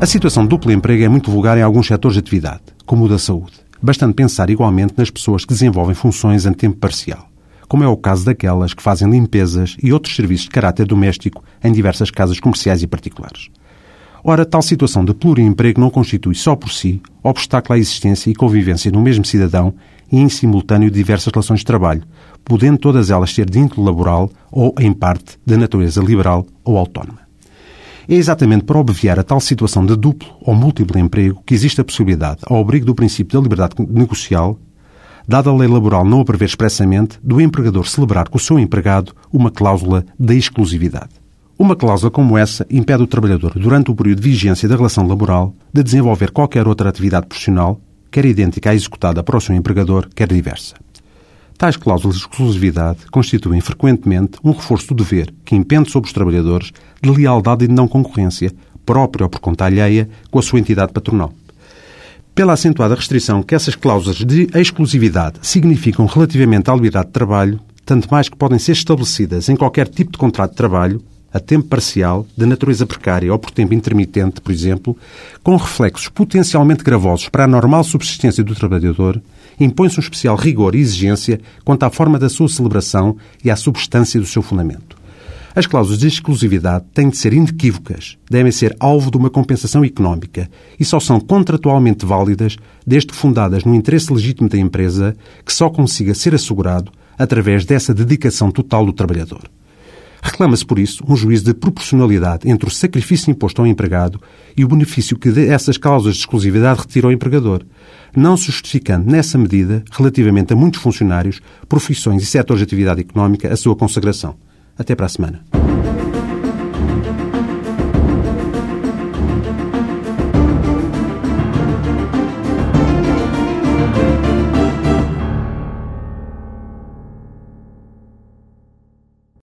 A situação de duplo emprego é muito vulgar em alguns setores de atividade, como o da saúde. Bastante pensar igualmente nas pessoas que desenvolvem funções em tempo parcial, como é o caso daquelas que fazem limpezas e outros serviços de caráter doméstico em diversas casas comerciais e particulares. Ora, tal situação de pluriemprego não constitui só por si obstáculo à existência e convivência no mesmo cidadão e em simultâneo diversas relações de trabalho, podendo todas elas ser de índole laboral ou, em parte, de natureza liberal ou autónoma. É exatamente para obviar a tal situação de duplo ou múltiplo emprego que existe a possibilidade, ao abrigo do princípio da liberdade negocial, dada a lei laboral não a prever expressamente, do empregador celebrar com o seu empregado uma cláusula de exclusividade. Uma cláusula como essa impede o trabalhador, durante o período de vigência da relação laboral, de desenvolver qualquer outra atividade profissional, quer idêntica à executada para o seu empregador, quer diversa. Tais cláusulas de exclusividade constituem frequentemente um reforço do dever que impende sobre os trabalhadores de lealdade e de não concorrência, própria ou por conta alheia, com a sua entidade patronal. Pela acentuada restrição que essas cláusulas de exclusividade significam relativamente à liberdade de trabalho, tanto mais que podem ser estabelecidas em qualquer tipo de contrato de trabalho, a tempo parcial, de natureza precária ou por tempo intermitente, por exemplo, com reflexos potencialmente gravosos para a normal subsistência do trabalhador, impõe-se um especial rigor e exigência quanto à forma da sua celebração e à substância do seu fundamento. As cláusulas de exclusividade têm de ser inequívocas, devem ser alvo de uma compensação económica e só são contratualmente válidas desde fundadas no interesse legítimo da empresa que só consiga ser assegurado através dessa dedicação total do trabalhador. Reclama-se, por isso, um juízo de proporcionalidade entre o sacrifício imposto ao empregado e o benefício que essas cláusulas de exclusividade retiram ao empregador, não se justificando nessa medida, relativamente a muitos funcionários, profissões e setores de atividade económica, a sua consagração. Até para a semana.